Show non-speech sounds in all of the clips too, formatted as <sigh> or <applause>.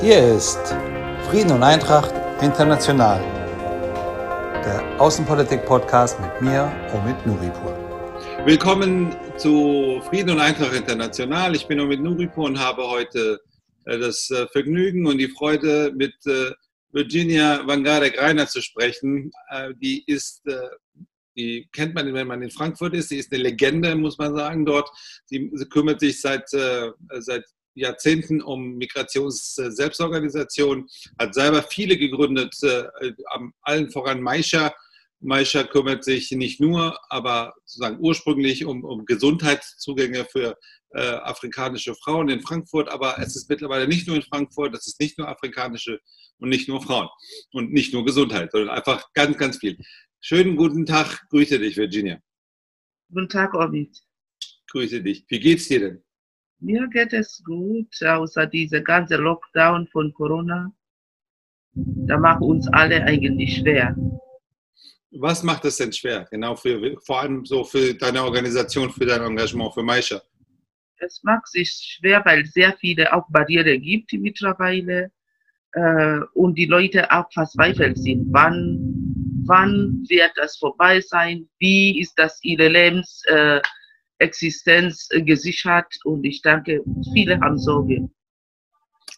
Hier ist Frieden und Eintracht International, der Außenpolitik-Podcast mit mir, Omid Nuripur. Willkommen zu Frieden und Eintracht International. Ich bin Omid Nuripur und habe heute äh, das äh, Vergnügen und die Freude, mit äh, Virginia Vangadek-Reiner zu sprechen. Die ist die kennt man, wenn man in Frankfurt ist. Sie ist eine Legende, muss man sagen, dort. Sie, kümmert sich seit, seit Jahrzehnten um Migrations-Selbstorganisation, hat selber viele gegründet, äh, allen voran Maisha. Maisha kümmert sich nicht nur, aber sozusagen ursprünglich um, um Gesundheitszugänge für äh, afrikanische Frauen in Frankfurt, aber es ist mittlerweile nicht nur in Frankfurt, es ist nicht nur afrikanische und nicht nur Frauen und nicht nur Gesundheit, sondern einfach ganz, ganz viel. Schönen guten Tag, grüße dich, Virginia. Guten Tag, Ovid. Grüße dich. Wie geht's dir denn? Mir geht es gut, außer dieser ganze Lockdown von Corona. Da macht uns alle eigentlich schwer. Was macht es denn schwer? Genau für, vor allem so für deine Organisation, für dein Engagement, für Maisha? Es macht sich schwer, weil es sehr viele auch Barrieren gibt mittlerweile äh, und die Leute auch verzweifelt sind. Wann, wann wird das vorbei sein? Wie ist das ihre Lebens, äh, Existenz äh, gesichert und ich denke, viele haben Sorge.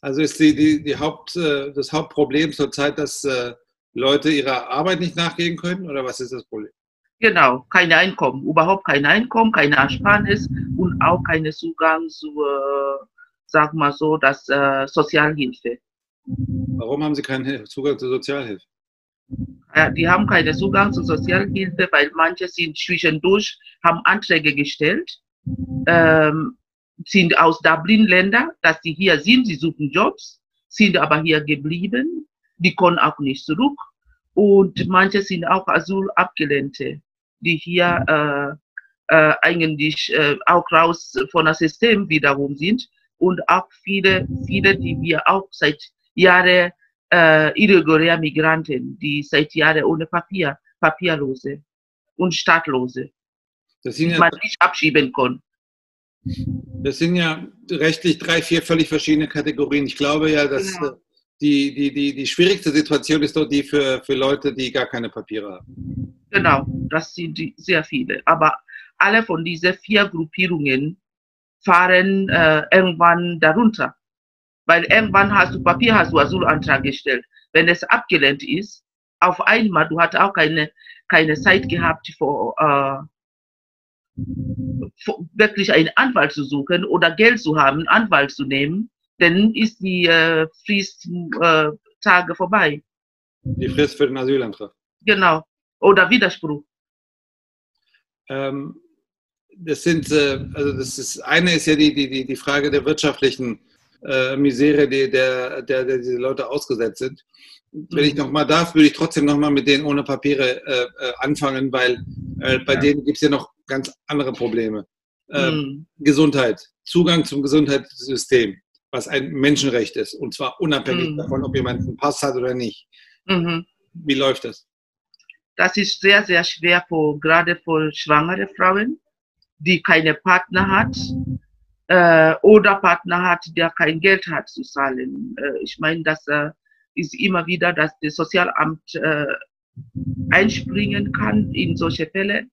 Also ist die, die, die Haupt, äh, das Hauptproblem zurzeit, dass äh, Leute ihrer Arbeit nicht nachgehen können oder was ist das Problem? Genau, kein Einkommen, überhaupt kein Einkommen, keine Ersparnis und auch keinen Zugang zu, äh, sag mal so, das äh, Sozialhilfe. Warum haben Sie keinen Zugang zur Sozialhilfe? Äh, die haben keinen Zugang zur Sozialhilfe, weil manche sind zwischendurch, haben Anträge gestellt, ähm, sind aus Dublin-Länder, dass sie hier sind, sie suchen Jobs, sind aber hier geblieben, die kommen auch nicht zurück. Und manche sind auch Asylabgelehnte, die hier äh, äh, eigentlich äh, auch raus von das System wiederum sind. Und auch viele, viele, die wir auch seit Jahren äh, irreguläre Migranten, die seit Jahren ohne Papier, Papierlose und Staatlose, das sind die man nicht abschieben kann. Das sind ja rechtlich drei, vier völlig verschiedene Kategorien. Ich glaube ja, dass genau. Äh, die, die, die, die schwierigste Situation ist doch die für, für Leute, die gar keine Papiere haben. Genau, das sind sehr viele. Aber alle von diesen vier Gruppierungen fahren äh, irgendwann darunter. Weil irgendwann hast du Papier, hast du Asylantrag gestellt. Wenn es abgelehnt ist, auf einmal, du hast auch keine, keine Zeit gehabt, für, äh, für wirklich einen Anwalt zu suchen oder Geld zu haben, einen Anwalt zu nehmen, dann ist die äh, Fristtage äh, vorbei. Die Frist für den Asylantrag. Genau. Oder Widerspruch. Ähm, das sind, äh, also das ist, eine ist ja die, die, die Frage der wirtschaftlichen äh, Misere, die, der, der, der diese Leute ausgesetzt sind. Wenn ich mhm. nochmal darf, würde ich trotzdem nochmal mit denen ohne Papiere äh, äh, anfangen, weil äh, bei ja. denen gibt es ja noch ganz andere Probleme. Äh, mhm. Gesundheit, Zugang zum Gesundheitssystem, was ein Menschenrecht ist, und zwar unabhängig mhm. davon, ob jemand einen Pass hat oder nicht. Mhm. Wie läuft das? Das ist sehr, sehr schwer, für, gerade für schwangere Frauen, die keine Partner hat äh, oder Partner hat, der kein Geld hat zu zahlen. Äh, ich meine, das äh, ist immer wieder, dass das Sozialamt äh, einspringen kann in solche Fälle,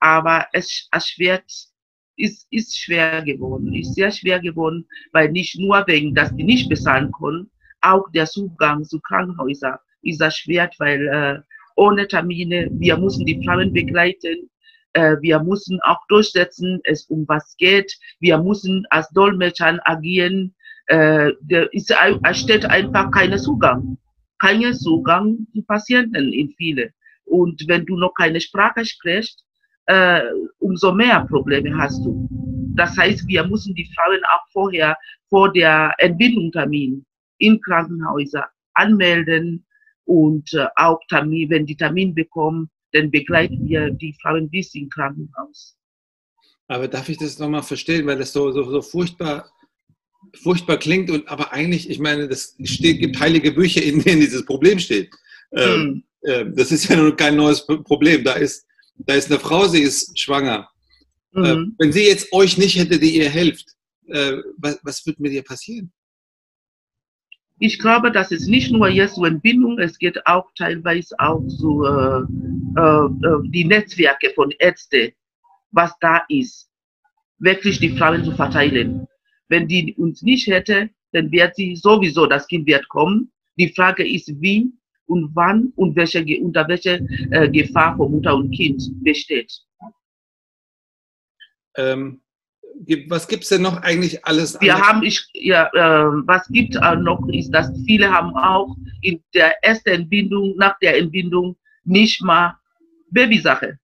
aber es erschwert, ist, ist schwer geworden, ist sehr schwer geworden, weil nicht nur wegen, dass die nicht bezahlen können, auch der Zugang zu Krankenhäusern ist erschwert, weil äh, ohne Termine, wir müssen die Frauen begleiten, äh, wir müssen auch durchsetzen, es um was geht. Wir müssen als Dolmetschern agieren. Äh, der ist, es steht einfach keinen Zugang. Keinen Zugang zu Patienten in viele. Und wenn du noch keine Sprache sprichst, äh, umso mehr Probleme hast du. Das heißt, wir müssen die Frauen auch vorher, vor der Entbindungstermin in Krankenhäuser anmelden und äh, auch Termin, wenn die Termin bekommen, dann begleiten wir die Frauen bis ins Krankenhaus. Aber darf ich das nochmal verstehen, weil das so, so, so furchtbar, furchtbar klingt und aber eigentlich, ich meine, es gibt heilige Bücher, in denen dieses Problem steht. Ähm, hm. äh, das ist ja nun kein neues Problem. Da ist, da ist eine Frau, sie ist schwanger. Hm. Äh, wenn sie jetzt euch nicht hätte, die ihr helft, äh, was, was wird mit ihr passieren? Ich glaube, das ist nicht nur jetzt so Entbindung, es geht auch teilweise auch so äh, äh, äh, die Netzwerke von Ärzten, was da ist, wirklich die Frauen zu verteilen. Wenn die uns nicht hätte, dann wird sie sowieso, das Kind wird kommen. Die Frage ist, wie und wann und welche, unter welcher äh, Gefahr für Mutter und Kind besteht. Ähm, was gibt es denn noch eigentlich alles? Wir haben, ich, ja, äh, was gibt äh, noch ist, dass viele haben auch in der ersten Entbindung, nach der Entbindung nicht mal Babysache.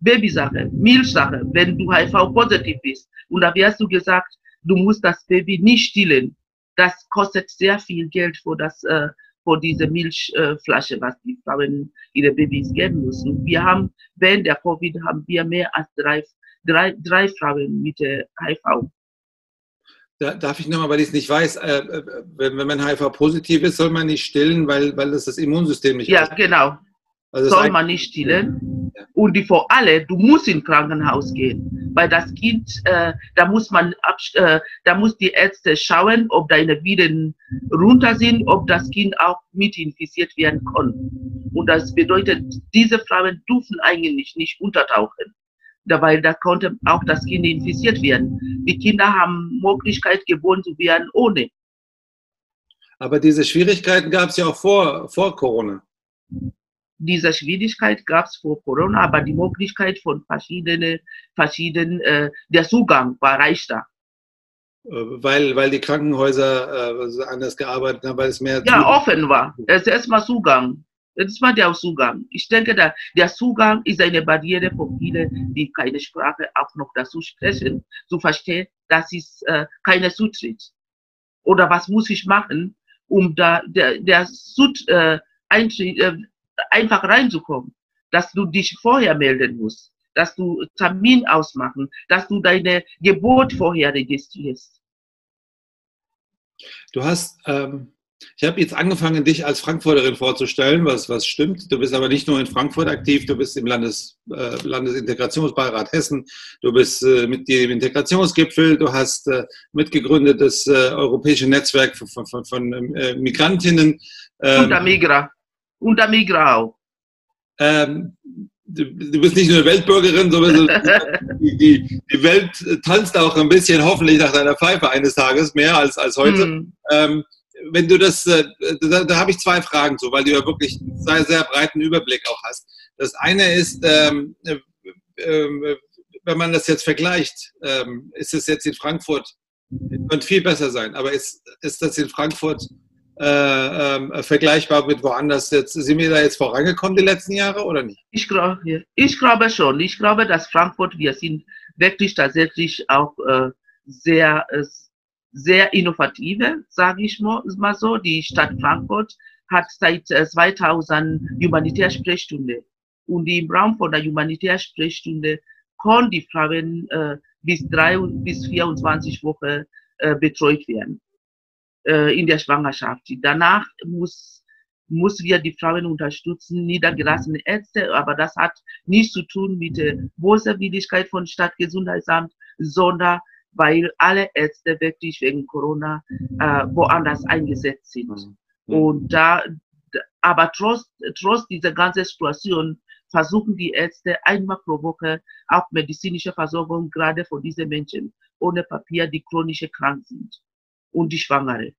Babysache, Milchsache, wenn du HIV-positiv bist. Und da wirst du gesagt, du musst das Baby nicht stillen. Das kostet sehr viel Geld für, das, äh, für diese Milchflasche, was die Frauen ihre Babys geben müssen. Wir haben, während der Covid haben wir mehr als drei drei, drei Frauen mit HIV. Da, darf ich nochmal, weil ich es nicht weiß, äh, äh, wenn, wenn, man HIV-positiv ist, soll man nicht stillen, weil, weil das das Immunsystem nicht Ja, ausmacht. genau. Also soll man nicht stillen. Ja. Und die vor allem, du musst ins Krankenhaus gehen, weil das Kind, äh, da muss man, äh, da muss die Ärzte schauen, ob deine Viren runter sind, ob das Kind auch mit infiziert werden kann. Und das bedeutet, diese Frauen dürfen eigentlich nicht untertauchen weil da konnte auch das Kind infiziert werden. Die Kinder haben Möglichkeit, geboren zu werden ohne. Aber diese Schwierigkeiten gab es ja auch vor, vor Corona. Diese Schwierigkeit gab es vor Corona, aber die Möglichkeit von verschiedenen, verschiedenen äh, der Zugang war reichter. Äh, weil, weil die Krankenhäuser äh, anders gearbeitet haben, weil es mehr. Ja, offen war. Es ist erstmal Zugang. Das ist mal der Zugang. Ich denke, der, der Zugang ist eine Barriere für viele, die keine Sprache auch noch dazu sprechen, zu verstehen, das ist äh, keine Zutritt. Oder was muss ich machen, um da der, der Sut, äh, äh, einfach reinzukommen. Dass du dich vorher melden musst, dass du Termin ausmachen, dass du deine Geburt vorher registrierst. Du hast ähm ich habe jetzt angefangen, dich als Frankfurterin vorzustellen, was, was stimmt. Du bist aber nicht nur in Frankfurt aktiv, du bist im Landes, äh, Landesintegrationsbeirat Hessen, du bist äh, Mitglied im Integrationsgipfel, du hast äh, mitgegründet das äh, europäische Netzwerk von, von, von äh, Migrantinnen. Ähm, Unter Migra. Unter Migra auch. Ähm, du, du, bist nicht nur eine Weltbürgerin, sondern <laughs> die, die, die, Welt tanzt auch ein bisschen hoffentlich nach deiner Pfeife eines Tages mehr als, als heute. Mm. Ähm, wenn du das, äh, da, da habe ich zwei Fragen zu, weil du ja wirklich einen sehr, sehr breiten Überblick auch hast. Das eine ist, ähm, äh, äh, wenn man das jetzt vergleicht, ähm, ist es jetzt in Frankfurt, könnte viel besser sein, aber ist, ist das in Frankfurt äh, äh, vergleichbar mit woanders jetzt? Sind wir da jetzt vorangekommen die letzten Jahre oder nicht? Ich glaube, ich glaube schon. Ich glaube, dass Frankfurt, wir sind wirklich tatsächlich auch äh, sehr sehr innovative, sage ich mal so. Die Stadt Frankfurt hat seit 2000 äh, Humanitärsprechstunde. Und im Raum von der Humanitärsprechstunde können die Frauen äh, bis drei bis 24 Wochen äh, betreut werden äh, in der Schwangerschaft. Danach muss muss wir die Frauen unterstützen, niedergelassene Ärzte, aber das hat nichts zu tun mit der Boswilligkeit von Stadtgesundheitsamt, sondern weil alle Ärzte wirklich wegen Corona äh, woanders eingesetzt sind. Mhm. Und da, aber trotz, trotz dieser ganzen Situation versuchen die Ärzte einmal pro Woche auch medizinische Versorgung gerade für diese Menschen ohne Papier, die chronisch krank sind und die Schwangere.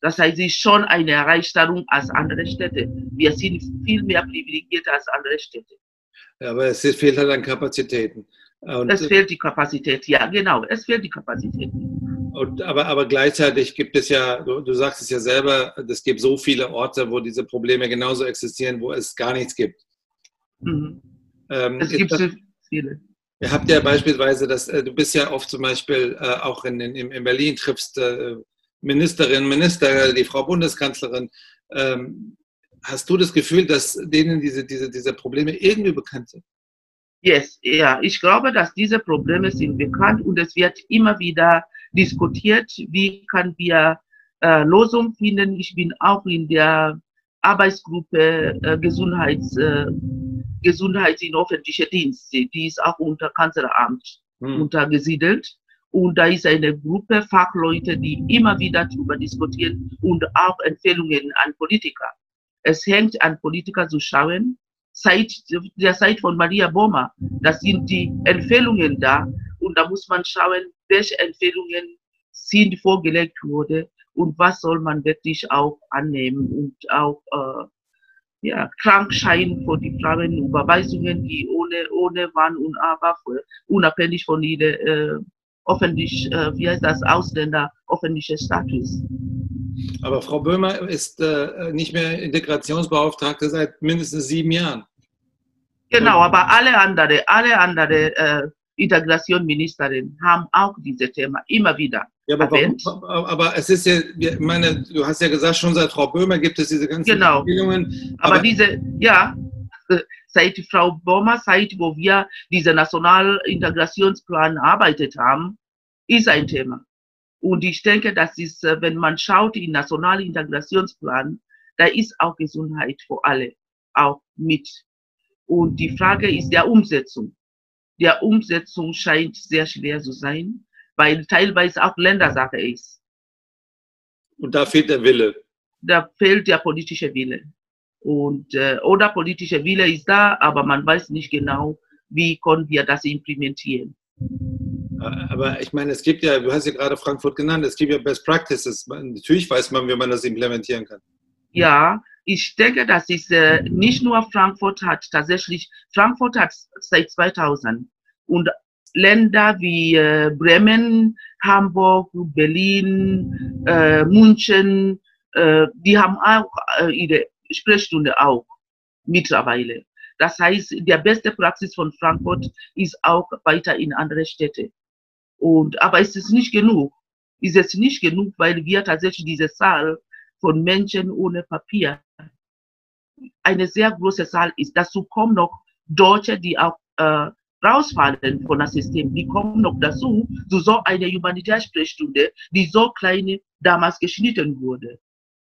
Das heißt, es ist schon eine Erleichterung als andere Städte. Wir sind viel mehr privilegiert als andere Städte. Ja, aber es fehlt halt an Kapazitäten. Und, es fehlt die Kapazität, ja, genau, es fehlt die Kapazität. Und, aber, aber gleichzeitig gibt es ja, du, du sagst es ja selber, es gibt so viele Orte, wo diese Probleme genauso existieren, wo es gar nichts gibt. Mhm. Ähm, es gibt so viele. Ihr habt ja beispielsweise, dass äh, du bist ja oft zum Beispiel äh, auch in, in, in Berlin, triffst äh, Ministerinnen, Minister, die Frau Bundeskanzlerin. Ähm, hast du das Gefühl, dass denen diese, diese, diese Probleme irgendwie bekannt sind? Yes, ja, ich glaube, dass diese Probleme sind bekannt und es wird immer wieder diskutiert, wie kann wir äh, Lösungen finden. Ich bin auch in der Arbeitsgruppe äh, Gesundheits, äh, Gesundheit in öffentliche Dienste, die ist auch unter Kanzleramt hm. untergesiedelt. Und da ist eine Gruppe Fachleute, die immer wieder darüber diskutieren und auch Empfehlungen an Politiker. Es hängt an Politiker zu schauen. Seit der Zeit von Maria Boma, das sind die Empfehlungen da. Und da muss man schauen, welche Empfehlungen sind vorgelegt worden und was soll man wirklich auch annehmen und auch äh, ja, Krankschein für die Frauen, Überweisungen, die ohne, ohne Wann und Aber, unabhängig von ihrer äh, öffentlich, äh, wie heißt das, Ausländer, öffentlicher Status. Aber Frau Böhmer ist äh, nicht mehr Integrationsbeauftragte seit mindestens sieben Jahren. Genau, aber alle anderen, alle anderen äh, Integrationsministerinnen haben auch dieses Thema immer wieder. Ja, aber, warum, aber, es ist ja, ich meine, du hast ja gesagt, schon seit Frau Böhmer gibt es diese ganzen genau. Empfehlungen. Aber, aber diese, ja, <laughs> seit Frau Böhmer, seit wo wir diesen Nationalintegrationsplan arbeitet haben, ist ein Thema. Und ich denke, das ist, äh, wenn man schaut in Nationalintegrationsplan, da ist auch Gesundheit für alle auch mit. Und die Frage ist der Umsetzung. Der Umsetzung scheint sehr schwer zu sein weil teilweise auch Ländersache ist. Und da fehlt der Wille. Da fehlt der politische Wille. Und, äh, oder politische Wille ist da, aber man weiß nicht genau, wie können wir das implementieren. Aber ich meine, es gibt ja, du hast ja gerade Frankfurt genannt, es gibt ja Best Practices. Natürlich weiß man, wie man das implementieren kann. Ja, ich denke, das ist äh, nicht nur Frankfurt hat tatsächlich, Frankfurt hat seit 2000 und Länder wie äh, Bremen, Hamburg, Berlin, äh, München, äh, die haben auch äh, ihre Sprechstunde auch mittlerweile. Das heißt, der beste Praxis von Frankfurt ist auch weiter in andere Städte. Und, aber es ist nicht genug. Ist es nicht genug, weil wir tatsächlich diese Zahl von Menschen ohne Papier eine sehr große Zahl ist. Dazu kommen noch Deutsche, die auch äh, rausfallen von das System. Die kommen noch dazu, zu so eine Humanitarsprechstunde, die so kleine damals geschnitten wurde.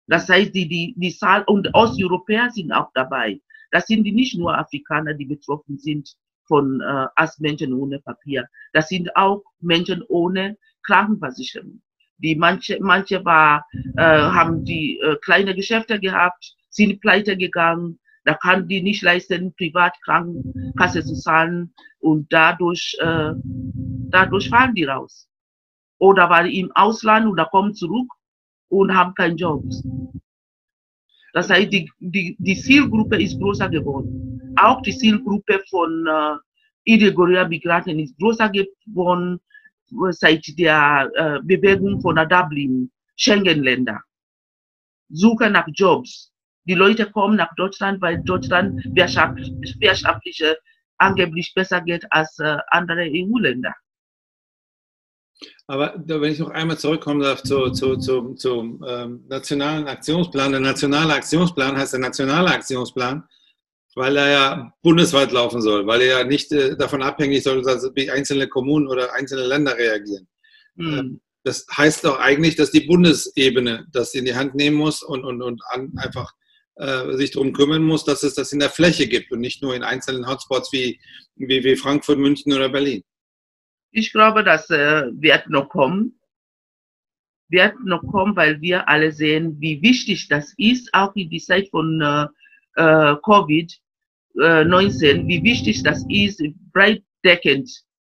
Das heißt, die, die, die Zahl, und Osteuropäer sind auch dabei. Das sind nicht nur Afrikaner, die betroffen sind von äh, als Menschen ohne Papier. Das sind auch Menschen ohne Krankenversicherung. Die manche, manche war, äh, haben die äh, kleine Geschäfte gehabt, sind pleite gegangen, da kann die nicht leisten, Privatkrankenkasse zu zahlen und dadurch, äh, dadurch fallen die raus. Oder die im Ausland oder kommen zurück und haben keinen Job. Das heißt, die, die, die Zielgruppe ist größer geworden. Auch die Zielgruppe von äh, irregulären Migranten ist größer geworden seit der äh, Bewegung von Dublin, Schengen-Länder. Suche nach Jobs die Leute kommen nach Deutschland, weil Deutschland wirtschaftlich angeblich besser geht als äh, andere EU-Länder. Aber wenn ich noch einmal zurückkommen darf zu, zu, zu, zum ähm, nationalen Aktionsplan. Der nationale Aktionsplan heißt der nationale Aktionsplan, weil er ja bundesweit laufen soll, weil er ja nicht äh, davon abhängig soll, wie einzelne Kommunen oder einzelne Länder reagieren. Mhm. Das heißt doch eigentlich, dass die Bundesebene das in die Hand nehmen muss und, und, und an, einfach äh, sich darum kümmern muss, dass es das in der Fläche gibt und nicht nur in einzelnen Hotspots wie, wie, wie Frankfurt, München oder Berlin. Ich glaube, das äh, wird noch kommen. Wird noch kommen, weil wir alle sehen, wie wichtig das ist, auch in die Zeit von äh, äh Covid-19, äh, wie wichtig das ist, breitdeckend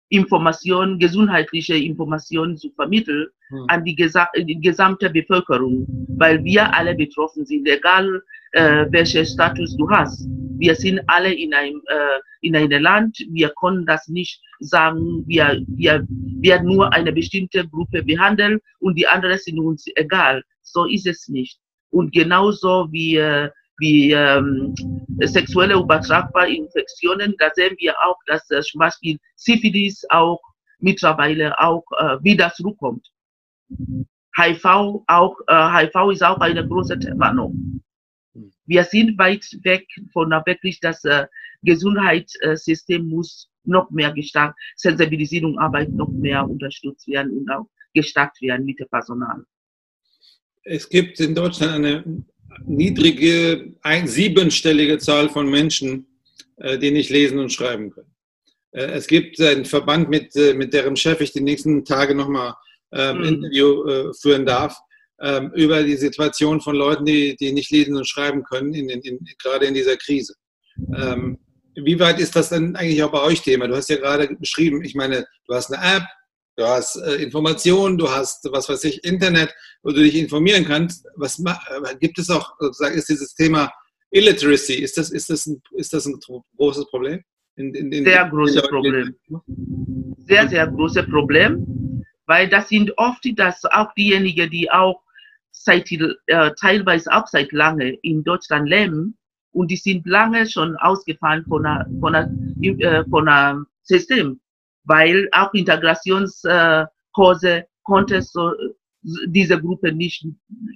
Informationen, gesundheitliche Informationen zu vermitteln hm. an die, gesa die, gesamte Bevölkerung, weil wir alle betroffen sind, egal äh, welchen Status du hast. Wir sind alle in einem, äh, in einem Land, wir können das nicht sagen, wir, wir werden nur eine bestimmte Gruppe behandeln und die anderen sind uns egal. So ist es nicht. Und genauso wie äh, wie ähm, sexuelle übertragbare Infektionen. Da sehen wir auch, dass äh, zum Beispiel Syphilis auch mittlerweile auch äh, wieder zurückkommt. HIV auch, äh, HIV ist auch ein großes Thema noch. Wir sind weit weg von wirklich, das äh, Gesundheitssystem muss noch mehr gestärkt, Sensibilisierung, Arbeit noch mehr unterstützt werden und auch gestärkt werden mit dem Personal. Es gibt in Deutschland eine niedrige, ein, siebenstellige Zahl von Menschen, äh, die nicht lesen und schreiben können. Äh, es gibt einen Verband, mit, äh, mit deren Chef ich die nächsten Tage nochmal ähm, mhm. Interview äh, führen darf, ähm, über die Situation von Leuten, die, die nicht lesen und schreiben können, in, in, in, gerade in dieser Krise. Ähm, wie weit ist das denn eigentlich auch bei euch Thema? Du hast ja gerade beschrieben, ich meine, du hast eine App, du hast äh, Informationen, du hast, was weiß ich, Internet, wo du dich informieren kannst. Was gibt es auch, sozusagen, ist dieses Thema Illiteracy, ist das, ist das, ein, ist das ein großes Problem? In, in, in, sehr großes Problem. Sehr, sehr großes Problem, weil das sind oft das auch diejenigen, die auch seit, äh, teilweise auch seit lange in Deutschland leben und die sind lange schon ausgefallen von einem von einer, äh, von einer System, weil auch Integrationskurse konnte so, diese Gruppe nicht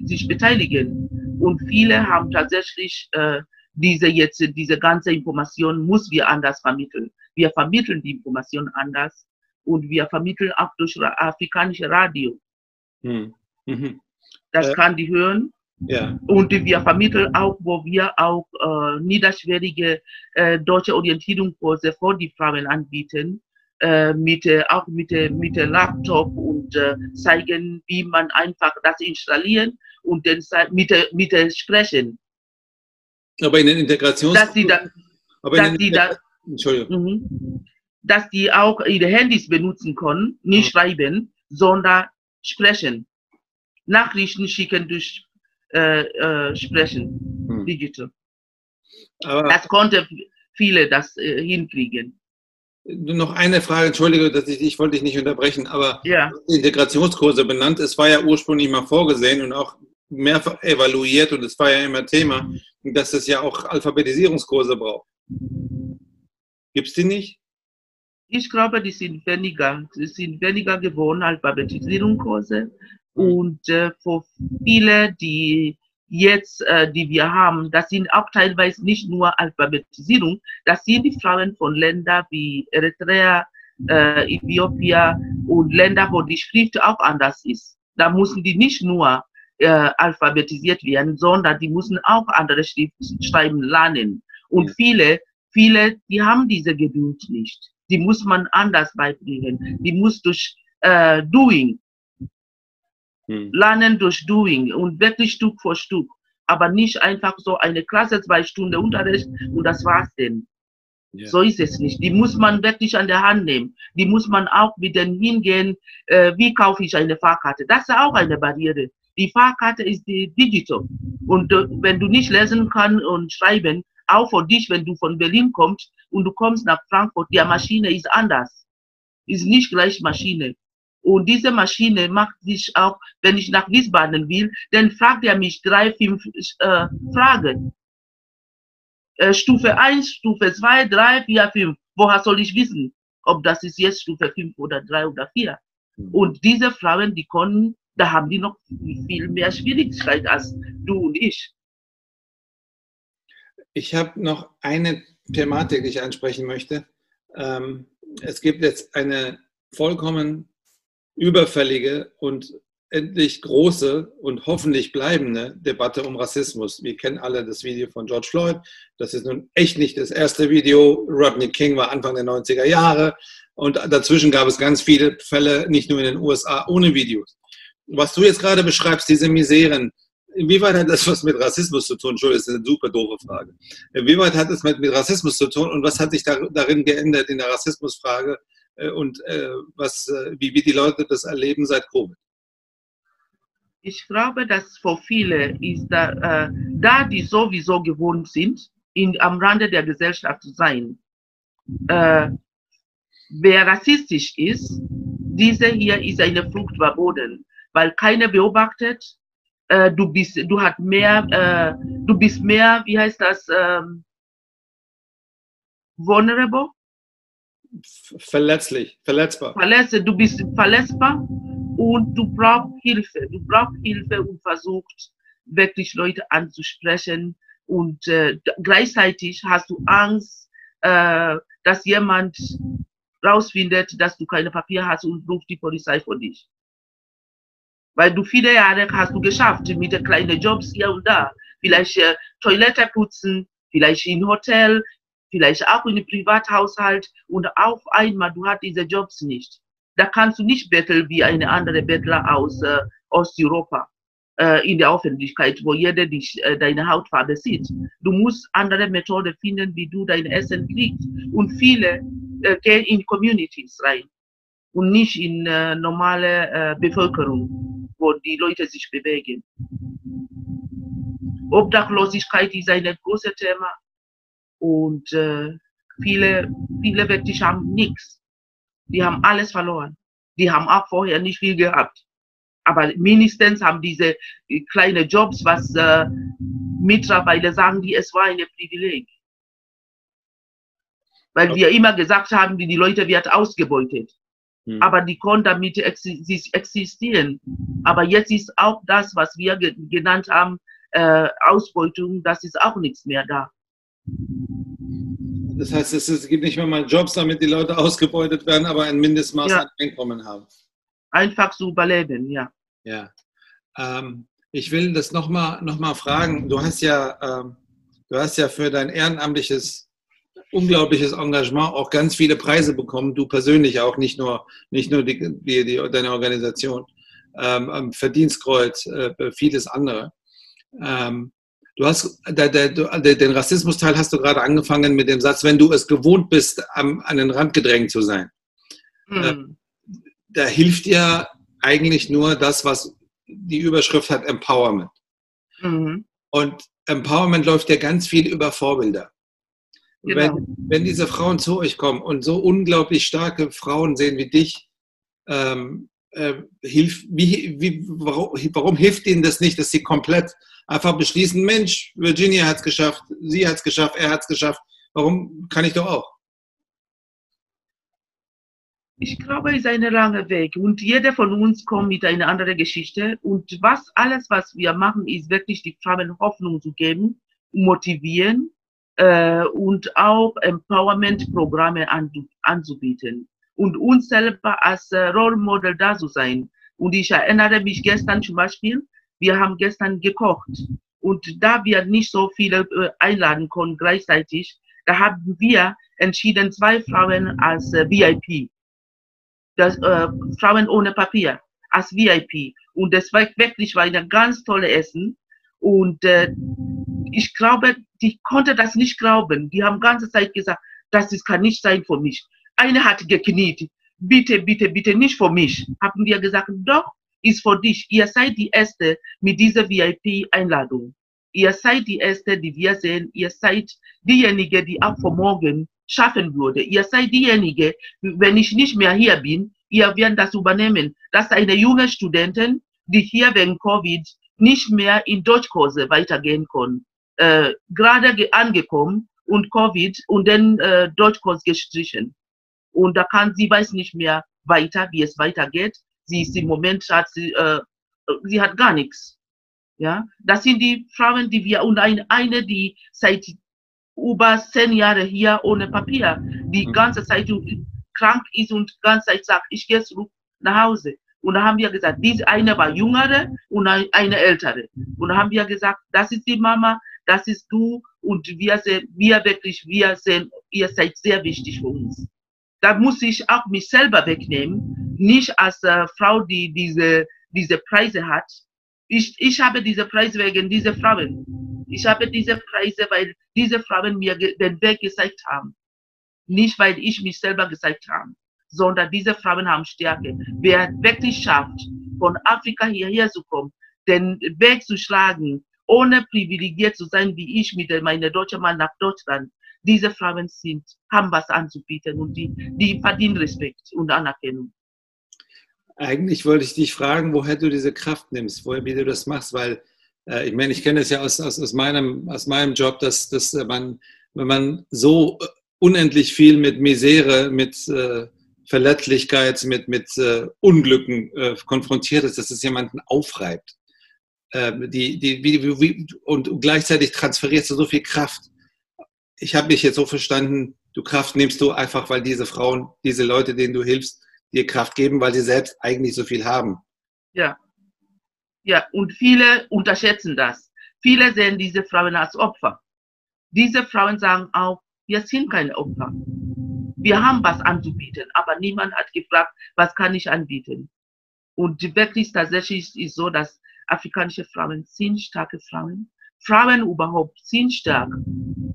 sich beteiligen. Und viele haben tatsächlich äh, diese jetzt, diese ganze Information muss wir anders vermitteln. Wir vermitteln die Information anders und wir vermitteln auch durch afrikanische Radio. Hm. Mhm. Das äh, kann die hören. Ja. Und wir vermitteln auch, wo wir auch äh, niederschwellige äh, deutsche Orientierungskurse für die Frauen anbieten, äh, mit, äh, auch mit, äh, mit Laptop und äh, zeigen, wie man einfach das installieren und dann mit, mit Sprechen. Aber in den Integrations... Dass die da, aber dass die da, Entschuldigung. Mhm. Dass die auch ihre Handys benutzen können, nicht mhm. schreiben, sondern sprechen. Nachrichten schicken durch äh, äh, Sprechen, mhm. digital. Aber das konnte viele das äh, hinkriegen. Noch eine Frage, entschuldige, dass ich, ich wollte dich nicht unterbrechen, aber ja. Integrationskurse benannt, es war ja ursprünglich mal vorgesehen und auch mehrfach evaluiert und es war ja immer Thema, dass es ja auch Alphabetisierungskurse braucht. Gibt es die nicht? Ich glaube, die sind weniger. Die sind weniger geworden, Alphabetisierungskurse. Hm. Und äh, für viele, die jetzt, äh, die wir haben, das sind auch teilweise nicht nur Alphabetisierung, das sind die Frauen von Ländern wie Eritrea, äh, Äthiopien und Länder, wo die Schrift auch anders ist. Da müssen die nicht nur äh, alphabetisiert werden, sondern die müssen auch andere Schriften schreiben lernen. Und ja. viele, viele, die haben diese Geduld nicht. Die muss man anders beibringen. Die muss durch äh, Doing, hm. lernen durch Doing und wirklich Stück für Stück. Aber nicht einfach so eine Klasse, zwei Stunden Unterricht und das war's denn. Yeah. So ist es nicht. Die muss man wirklich an der Hand nehmen. Die muss man auch mit denen hingehen, äh, wie kaufe ich eine Fahrkarte. Das ist auch eine Barriere. Die Fahrkarte ist die digital. Und äh, wenn du nicht lesen kannst und schreiben, auch für dich, wenn du von Berlin kommst und du kommst nach Frankfurt, die Maschine ist anders. Ist nicht gleich Maschine. Und diese Maschine macht sich auch, wenn ich nach Wiesbaden will, dann fragt er mich drei, fünf äh, Fragen. Äh, Stufe 1, Stufe 2, 3, 4, 5. Woher soll ich wissen, ob das ist jetzt Stufe 5 oder 3 oder 4? Hm. Und diese Fragen, die können da haben die noch viel mehr Schwierigkeit als du und ich. Ich habe noch eine Thematik, die ich ansprechen möchte. Ähm, es gibt jetzt eine vollkommen überfällige und endlich große und hoffentlich bleibende Debatte um Rassismus. Wir kennen alle das Video von George Floyd. Das ist nun echt nicht das erste Video. Rodney King war Anfang der 90er Jahre. Und dazwischen gab es ganz viele Fälle, nicht nur in den USA, ohne Videos was du jetzt gerade beschreibst, diese Miseren, inwieweit hat das was mit Rassismus zu tun? Entschuldigung, das ist eine super doofe Frage. Inwieweit hat es mit, Rassismus zu tun und was hat sich da, darin geändert in der Rassismusfrage und äh, was, äh, wie, wie die Leute das erleben seit Covid? Ich glaube, dass für viele ist da, äh, da die sowieso gewohnt sind, in, am Rande der Gesellschaft zu sein, äh, wer rassistisch ist, diese hier ist eine Flucht verboten weil keiner beobachtet. Äh, du bist, du hast mehr, äh, du bist mehr, wie heißt das, ähm, vulnerable? Verletzlich, verletzbar. Verletzt, du bist verletzbar und du brauchst Hilfe. Du brauchst Hilfe und versuchst wirklich Leute anzusprechen und äh, gleichzeitig hast du Angst, äh, dass jemand rausfindet, dass du keine Papier hast und ruft die Polizei vor dich. Weil du viele Jahre hast du geschafft mit kleinen Jobs hier und da. Vielleicht äh, Toilette putzen, vielleicht im Hotel, vielleicht auch in Privathaushalt und auf einmal, du hast diese Jobs nicht. Da kannst du nicht betteln wie eine andere Bettler aus äh, Osteuropa äh, in der Öffentlichkeit, wo jeder dich, äh, deine Hautfarbe sieht. Du musst andere Methoden finden, wie du dein Essen kriegst. Und viele äh, gehen in Communities rein und nicht in äh, normale äh, Bevölkerung, wo die Leute sich bewegen. Obdachlosigkeit ist ein großes Thema und äh, viele, viele wirklich haben nichts. Die haben alles verloren. Die haben auch vorher nicht viel gehabt. Aber mindestens haben diese äh, kleinen Jobs, was äh, Mitarbeiter sagen, die es war ein Privileg. Weil okay. wir immer gesagt haben, die, die Leute werden ausgebeutet. Hm. Aber die konnten damit existieren. Aber jetzt ist auch das, was wir genannt haben, äh, Ausbeutung, das ist auch nichts mehr da. Das heißt, es, gibt nicht mehr mal Jobs, damit die Leute <laughs> ausgebeutet werden, aber ein Mindestmaß ja. an Einkommen haben. Einfach zu überleben, ja. Ja. Ähm, ich will das nochmal noch mal fragen. Du hast ja, ähm, du hast ja für dein ehrenamtliches unglaubliches Engagement auch ganz viele Preise bekommen, du persönlich auch, nicht nur, nicht nur die, die, die deine Organisation, ähm, Verdienstkreuz, äh, vieles andere. Ähm, du hast der, der, der, den Rassismusteil hast du gerade angefangen mit dem Satz, wenn du es gewohnt bist, am, an den Rand gedrängt zu sein. Mhm. Äh, da hilft dir eigentlich nur das, was die Überschrift hat, Empowerment. Mhm. Und Empowerment läuft ja ganz viel über Vorbilder. Genau. Wenn, wenn diese Frauen zu euch kommen und so unglaublich starke Frauen sehen wie dich, ähm, äh, hilf, wie, wie, warum, warum, hilft ihnen das nicht, dass sie komplett einfach beschließen, Mensch, Virginia hat es geschafft, sie hat es geschafft, er hat es geschafft, warum kann ich doch auch? Ich glaube, es ist ein langer Weg und jeder von uns kommt mit einer anderen Geschichte und was alles, was wir machen, ist wirklich die Frauen Hoffnung zu geben, motivieren äh, und auch Empowerment-Programme an, anzubieten und uns selber als äh, Role Model da zu sein. Und ich erinnere mich gestern zum Beispiel, wir haben gestern gekocht und da wir nicht so viele äh, einladen konnten gleichzeitig, da haben wir entschieden, zwei Frauen als äh, VIP, das, äh, Frauen ohne Papier, als VIP. Und das war wirklich war ein ganz tolles Essen. Und äh, ich glaube, die konnte das nicht glauben. Die haben ganze Zeit gesagt, das ist, kann nicht sein für mich. Eine hat gekniet. Bitte, bitte, bitte nicht für mich. Haben wir gesagt, doch, ist für dich. Ihr seid die Erste mit dieser VIP-Einladung. Ihr seid die Erste, die wir sehen. Ihr seid diejenige, die ab vor morgen schaffen würde. Ihr seid diejenige, wenn ich nicht mehr hier bin, ihr werdet das übernehmen. Das ist eine junge Studentin, die hier wegen Covid nicht mehr in Deutschkurse weitergehen kann äh, gerade angekommen und Covid und dann äh, Deutschkurs gestrichen. Und da kann sie weiß nicht mehr weiter, wie es weitergeht. Sie ist im Moment hat sie, äh, sie hat gar nichts. Ja, das sind die Frauen, die wir und eine, eine, die seit über zehn Jahren hier ohne Papier, die mhm. ganze Zeit krank ist und ganze Zeit sagt, ich gehe zurück nach Hause. Und da haben wir gesagt, diese eine war jüngere und eine ältere. Und da haben wir gesagt, das ist die Mama, das ist du und wir, sind, wir wirklich, wir sind, ihr seid sehr wichtig für uns. Da muss ich auch mich selber wegnehmen, nicht als äh, Frau, die diese, diese Preise hat. Ich, ich habe diese Preise wegen dieser Frauen. Ich habe diese Preise, weil diese Frauen mir den Weg gezeigt haben. Nicht, weil ich mich selber gezeigt habe, sondern diese Frauen haben Stärke. Wer wirklich schafft, von Afrika hierher zu kommen, den Weg zu schlagen, ohne privilegiert zu sein wie ich mit meinem deutschen Mann nach Deutschland. Diese Frauen sind, haben was anzubieten und die, die verdienen Respekt und Anerkennung. Eigentlich wollte ich dich fragen, woher du diese Kraft nimmst, woher, wie du das machst, weil äh, ich meine, ich kenne es ja aus, aus, aus, meinem, aus meinem Job, dass, dass man, wenn man so unendlich viel mit Misere, mit äh, Verletzlichkeit, mit, mit äh, Unglücken äh, konfrontiert ist, dass es jemanden aufreibt. Ähm, die, die, wie, wie, und gleichzeitig transferierst du so viel Kraft. Ich habe mich jetzt so verstanden, du Kraft nimmst du einfach, weil diese Frauen, diese Leute, denen du hilfst, dir Kraft geben, weil sie selbst eigentlich so viel haben. Ja. Ja, und viele unterschätzen das. Viele sehen diese Frauen als Opfer. Diese Frauen sagen auch, Wir sind keine Opfer. Wir haben was anzubieten, aber niemand hat gefragt, was kann ich anbieten. Und wirklich tatsächlich ist so, dass afrikanische Frauen sind starke Frauen. Frauen überhaupt sind stark.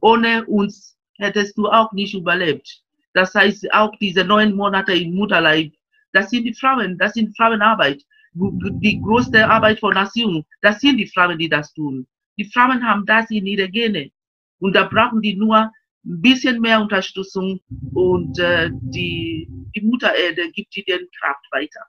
Ohne uns hättest du auch nicht überlebt. Das heißt, auch diese neun Monate im Mutterleib, das sind die Frauen, das sind Frauenarbeit. Die größte Arbeit von Nation, das sind die Frauen, die das tun. Die Frauen haben das in ihre Gene. Und da brauchen die nur ein bisschen mehr Unterstützung und äh, die, die Mutter Erde gibt ihnen Kraft weiter.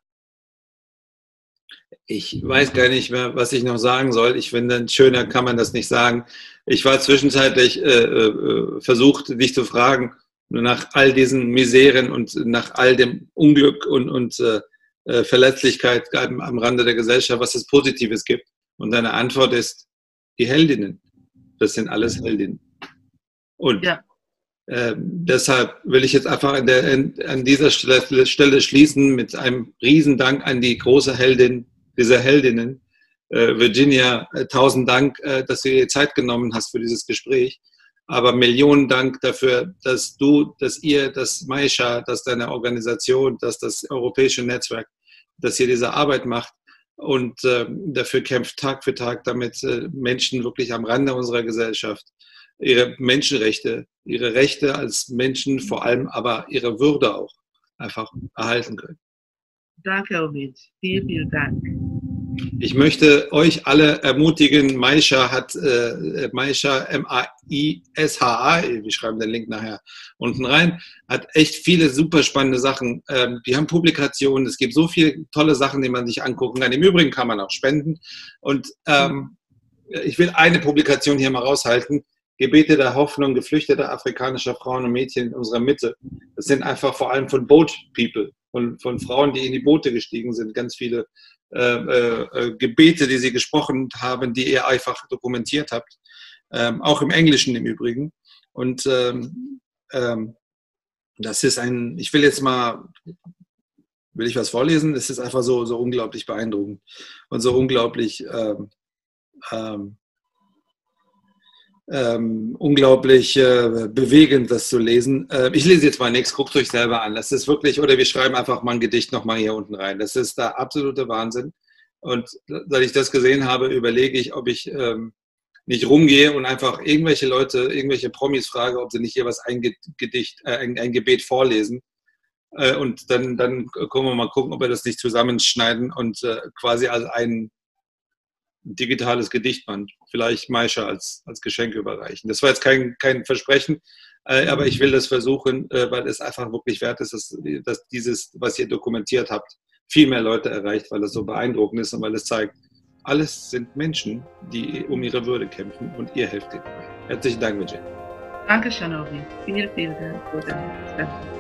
Ich weiß gar nicht mehr, was ich noch sagen soll. Ich finde, schöner kann man das nicht sagen. Ich war zwischenzeitlich äh, äh, versucht, dich zu fragen, nach all diesen Miseren und nach all dem Unglück und, und äh, äh Verletzlichkeit am, am Rande der Gesellschaft, was es Positives gibt. Und deine Antwort ist die Heldinnen. Das sind alles Heldinnen. Und ja. äh, deshalb will ich jetzt einfach an, der, an dieser Stelle, Stelle schließen mit einem Riesendank an die große Heldin dieser Heldinnen. Äh, Virginia, äh, tausend Dank, äh, dass du dir Zeit genommen hast für dieses Gespräch. Aber Millionen Dank dafür, dass du, dass ihr, dass Maisha, dass deine Organisation, dass das europäische Netzwerk, dass ihr diese Arbeit macht und äh, dafür kämpft Tag für Tag, damit äh, Menschen wirklich am Rande unserer Gesellschaft ihre Menschenrechte, ihre Rechte als Menschen, vor allem aber ihre Würde auch einfach erhalten können. Danke, Ovid. Vielen, vielen Dank. Ich möchte euch alle ermutigen, Maisha hat, äh, Maisha, M-A-I-S-H-A, wir schreiben den Link nachher unten rein, hat echt viele super spannende Sachen. Ähm, die haben Publikationen, es gibt so viele tolle Sachen, die man sich angucken kann. Im Übrigen kann man auch spenden. Und ähm, ich will eine Publikation hier mal raushalten. Gebete der Hoffnung geflüchteter afrikanischer Frauen und Mädchen in unserer Mitte. Das sind einfach vor allem von Boat People, von, von Frauen, die in die Boote gestiegen sind, ganz viele Gebete, die sie gesprochen haben, die ihr einfach dokumentiert habt. Ähm, auch im Englischen im Übrigen. Und ähm, ähm, das ist ein, ich will jetzt mal, will ich was vorlesen? Es ist einfach so, so unglaublich beeindruckend und so unglaublich ähm, ähm, ähm, unglaublich äh, bewegend, das zu lesen. Äh, ich lese jetzt mal nichts, guckt euch selber an. Das ist wirklich, oder wir schreiben einfach mal ein Gedicht nochmal hier unten rein. Das ist der absolute Wahnsinn. Und seit ich das gesehen habe, überlege ich, ob ich ähm, nicht rumgehe und einfach irgendwelche Leute, irgendwelche Promis frage, ob sie nicht hier was ein Gedicht, äh, ein, ein, Gebet vorlesen. Äh, und dann, dann können wir mal gucken, ob wir das nicht zusammenschneiden und äh, quasi als ein digitales Gedichtband, vielleicht Maisha als, als Geschenk überreichen. Das war jetzt kein, kein Versprechen, äh, aber ich will das versuchen, äh, weil es einfach wirklich wert ist, dass, dass dieses, was ihr dokumentiert habt, viel mehr Leute erreicht, weil es so beeindruckend ist und weil es zeigt, alles sind Menschen, die um ihre Würde kämpfen und ihr helft ihnen. Herzlichen Dank, Virginia. Danke, Shanovi. Vielen, vielen Dank.